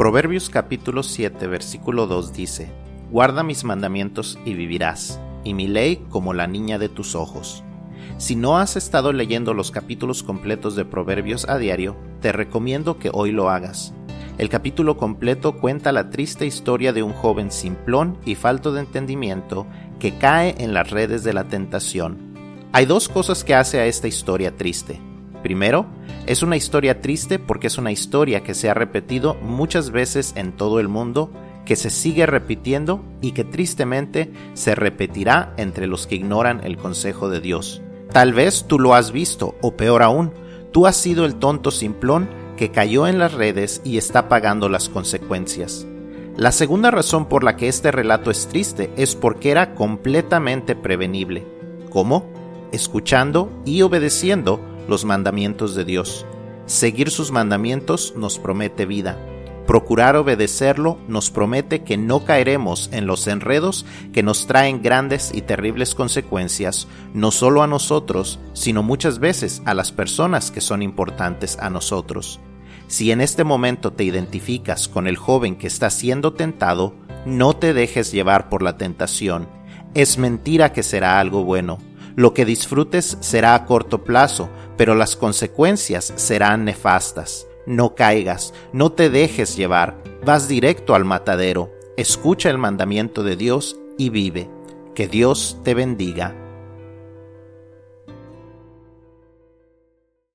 Proverbios capítulo 7 versículo 2 dice, Guarda mis mandamientos y vivirás, y mi ley como la niña de tus ojos. Si no has estado leyendo los capítulos completos de Proverbios a diario, te recomiendo que hoy lo hagas. El capítulo completo cuenta la triste historia de un joven simplón y falto de entendimiento que cae en las redes de la tentación. Hay dos cosas que hace a esta historia triste. Primero, es una historia triste porque es una historia que se ha repetido muchas veces en todo el mundo, que se sigue repitiendo y que tristemente se repetirá entre los que ignoran el consejo de Dios. Tal vez tú lo has visto, o peor aún, tú has sido el tonto simplón que cayó en las redes y está pagando las consecuencias. La segunda razón por la que este relato es triste es porque era completamente prevenible. ¿Cómo? Escuchando y obedeciendo los mandamientos de Dios. Seguir sus mandamientos nos promete vida. Procurar obedecerlo nos promete que no caeremos en los enredos que nos traen grandes y terribles consecuencias, no solo a nosotros, sino muchas veces a las personas que son importantes a nosotros. Si en este momento te identificas con el joven que está siendo tentado, no te dejes llevar por la tentación. Es mentira que será algo bueno. Lo que disfrutes será a corto plazo, pero las consecuencias serán nefastas. No caigas, no te dejes llevar, vas directo al matadero, escucha el mandamiento de Dios y vive. Que Dios te bendiga.